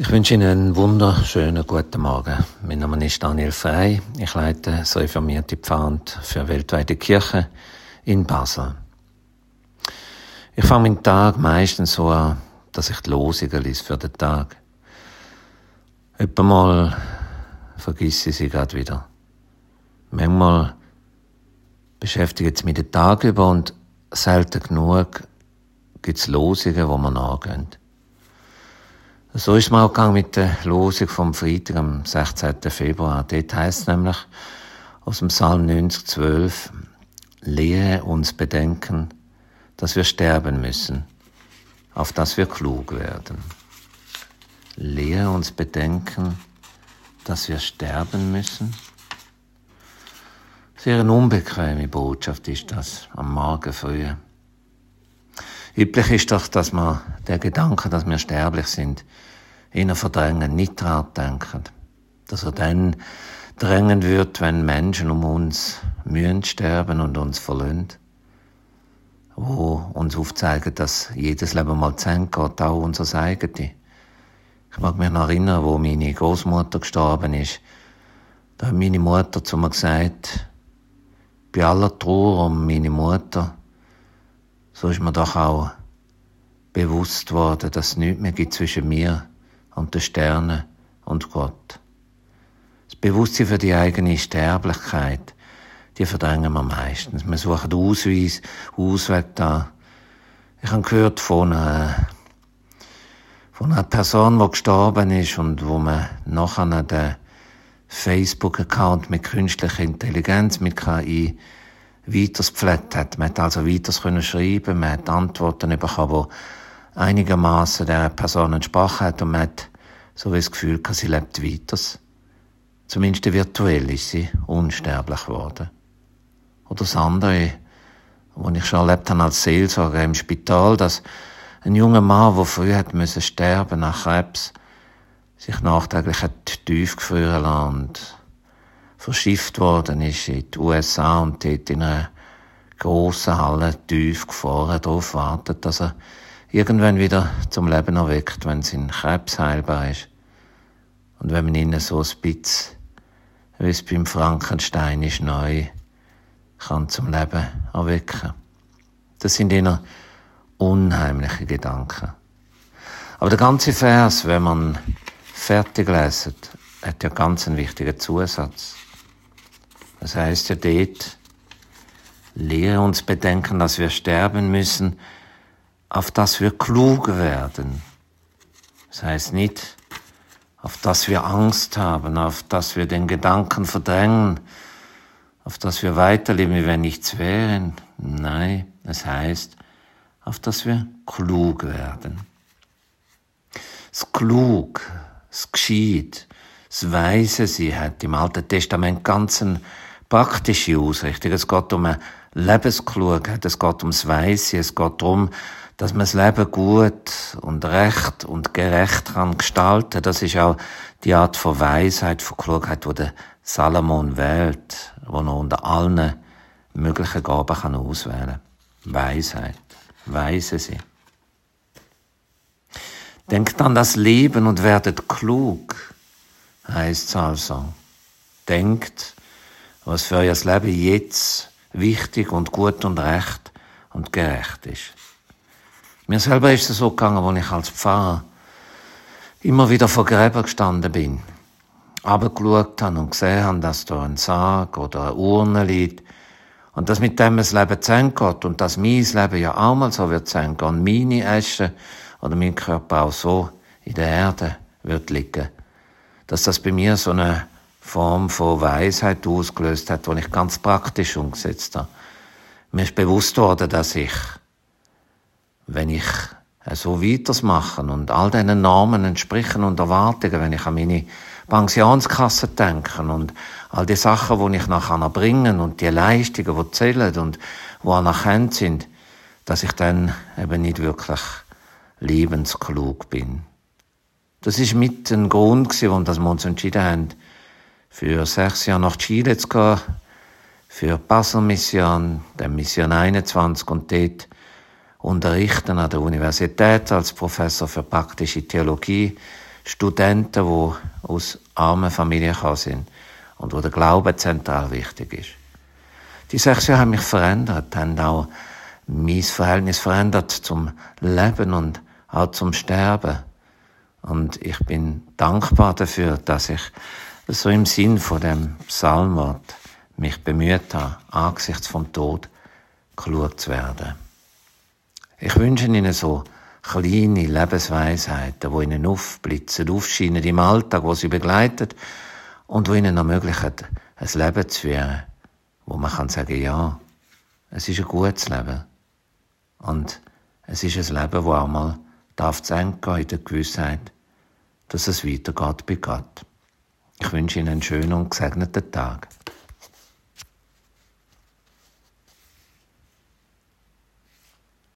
Ich wünsche Ihnen einen wunderschönen guten Morgen. Mein Name ist Daniel Frey. Ich leite das reformierte Pfand für weltweite Kirche in Basel. Ich fange meinen Tag meistens so an, dass ich die Losungen lese für den Tag. Etwa mal vergesse ich sie gerade wieder. Manchmal beschäftigt es mich den Tag über und selten genug gibt es Losungen, wo man nachgehen. So ist mir auch gegangen mit der Losung vom Freitag am 16. Februar. Dort heißt nämlich aus dem Psalm 90, 12, lehre uns bedenken, dass wir sterben müssen, auf dass wir klug werden. Lehre uns bedenken, dass wir sterben müssen. Sehr eine unbequeme Botschaft ist das am Morgen früh. Üblich ist doch, dass man der Gedanke, dass wir sterblich sind, eher verdrängen, nicht daran denken. Dass er dann drängen wird, wenn Menschen um uns mühen sterben und uns verlöhnt. Wo uns aufzeigen, dass jedes Leben mal zu Ende auch unser eigenes. Ich mag mich noch erinnern, wo meine Großmutter gestorben ist. Da hat meine Mutter zu mir gesagt, bei aller Trauer um meine Mutter, so ist mir doch auch bewusst worden, dass es nichts mehr gibt zwischen mir und den Sternen und Gott. Das Bewusstsein für die eigene Sterblichkeit, die verdrängen wir meistens. Wir suchen Ausweis, Ausweg da. Ich habe gehört von einer, von einer Person, die gestorben ist und wo man nachher den Facebook-Account mit künstlicher Intelligenz, mit KI, weiters gepflegt hat. Man hat also weiters können schreiben, man hat Antworten bekommen, die einigermaßen der Person entsprochen hat und man hat so wie das Gefühl, sie lebt weiter. Zumindest virtuell ist sie unsterblich geworden. Oder das andere, wo ich schon erlebt habe als Seelsorger im Spital, dass ein junger Mann, der früh hat müssen sterben nach Krebs, sich nachträglich hat tief lassen und verschifft worden ist in die USA und dort in einer grossen Halle tief gefahren, darauf wartet, dass er irgendwann wieder zum Leben erweckt, wenn sein Krebs heilbar ist. Und wenn man ihn so ein bisschen, wie es beim Frankenstein ist, neu kann zum Leben erwecken. Das sind eher unheimliche Gedanken. Aber der ganze Vers, wenn man fertig lesen, hat ja ganz einen wichtigen Zusatz. Das heißt ja dort, lehre uns bedenken, dass wir sterben müssen, auf dass wir klug werden. Das heißt nicht, auf dass wir Angst haben, auf dass wir den Gedanken verdrängen, auf dass wir weiterleben, wie wenn nichts wären. Nein, es heißt, auf dass wir klug werden. Das Klug, das Gescheit, das Weise, sie hat im Alten Testament ganz eine praktische Ausrichtung. Es geht um eine Lebensklugheit, es geht ums Weise, es geht darum, dass man das Leben gut und recht und gerecht kann gestalten. Das ist auch die Art von Weisheit, von Klugheit, die der Salomon wählt, wo er unter allen möglichen Gaben kann auswählen. Weisheit. Weise sie. Denkt an das Leben und werdet klug, heißt es also. Denkt, was für euer Leben jetzt wichtig und gut und recht und gerecht ist. Mir selber ist es so gegangen, als ich als Pfarrer immer wieder vor Gräber gestanden bin, abgeschaut habe und gesehen habe, dass da ein Sarg oder eine Urne liegt und dass mit dem das Leben zu Ende geht und dass mein Leben ja auch mal so wird zu Ende gehen und meine Asche oder mein Körper auch so in der Erde wird liegen. Dass das bei mir so eine Form von Weisheit ausgelöst hat, die ich ganz praktisch umgesetzt habe. Mir ist bewusst worden, dass ich wenn ich so weitermachen und all diesen Normen entsprechen und Erwartungen, wenn ich an meine Pensionskasse denke und all die Sachen, die ich nachher erbringen und die Leistungen, die zählen und die anerkannt sind, dass ich dann eben nicht wirklich lebensklug bin. Das ist mit ein Grund warum wir uns entschieden haben, für sechs Jahre nach Chile zu gehen, für Basel-Mission, der Mission 21 und dort unterrichten an der Universität als Professor für praktische Theologie, Studenten, die aus armen Familien sind und wo der Glaube zentral wichtig ist. Die sechs Jahre haben mich verändert, haben auch mein Verhältnis verändert zum Leben und auch zum Sterben. Und ich bin dankbar dafür, dass ich so im Sinn von dem Psalmwort mich bemüht habe, angesichts vom Tod geschaut zu werden. Ich wünsche Ihnen so kleine Lebensweisheiten, die Ihnen aufblitzen, aufscheinen im Alltag, wo Sie begleitet und wo Ihnen ermöglichen, ein Leben zu führen, wo man kann sagen, ja, es ist ein gutes Leben. Und es ist ein Leben, wo auch mal darf zu Ende gehen in der Gewissheit, dass es weitergeht bei Gott. Ich wünsche Ihnen einen schönen und gesegneten Tag.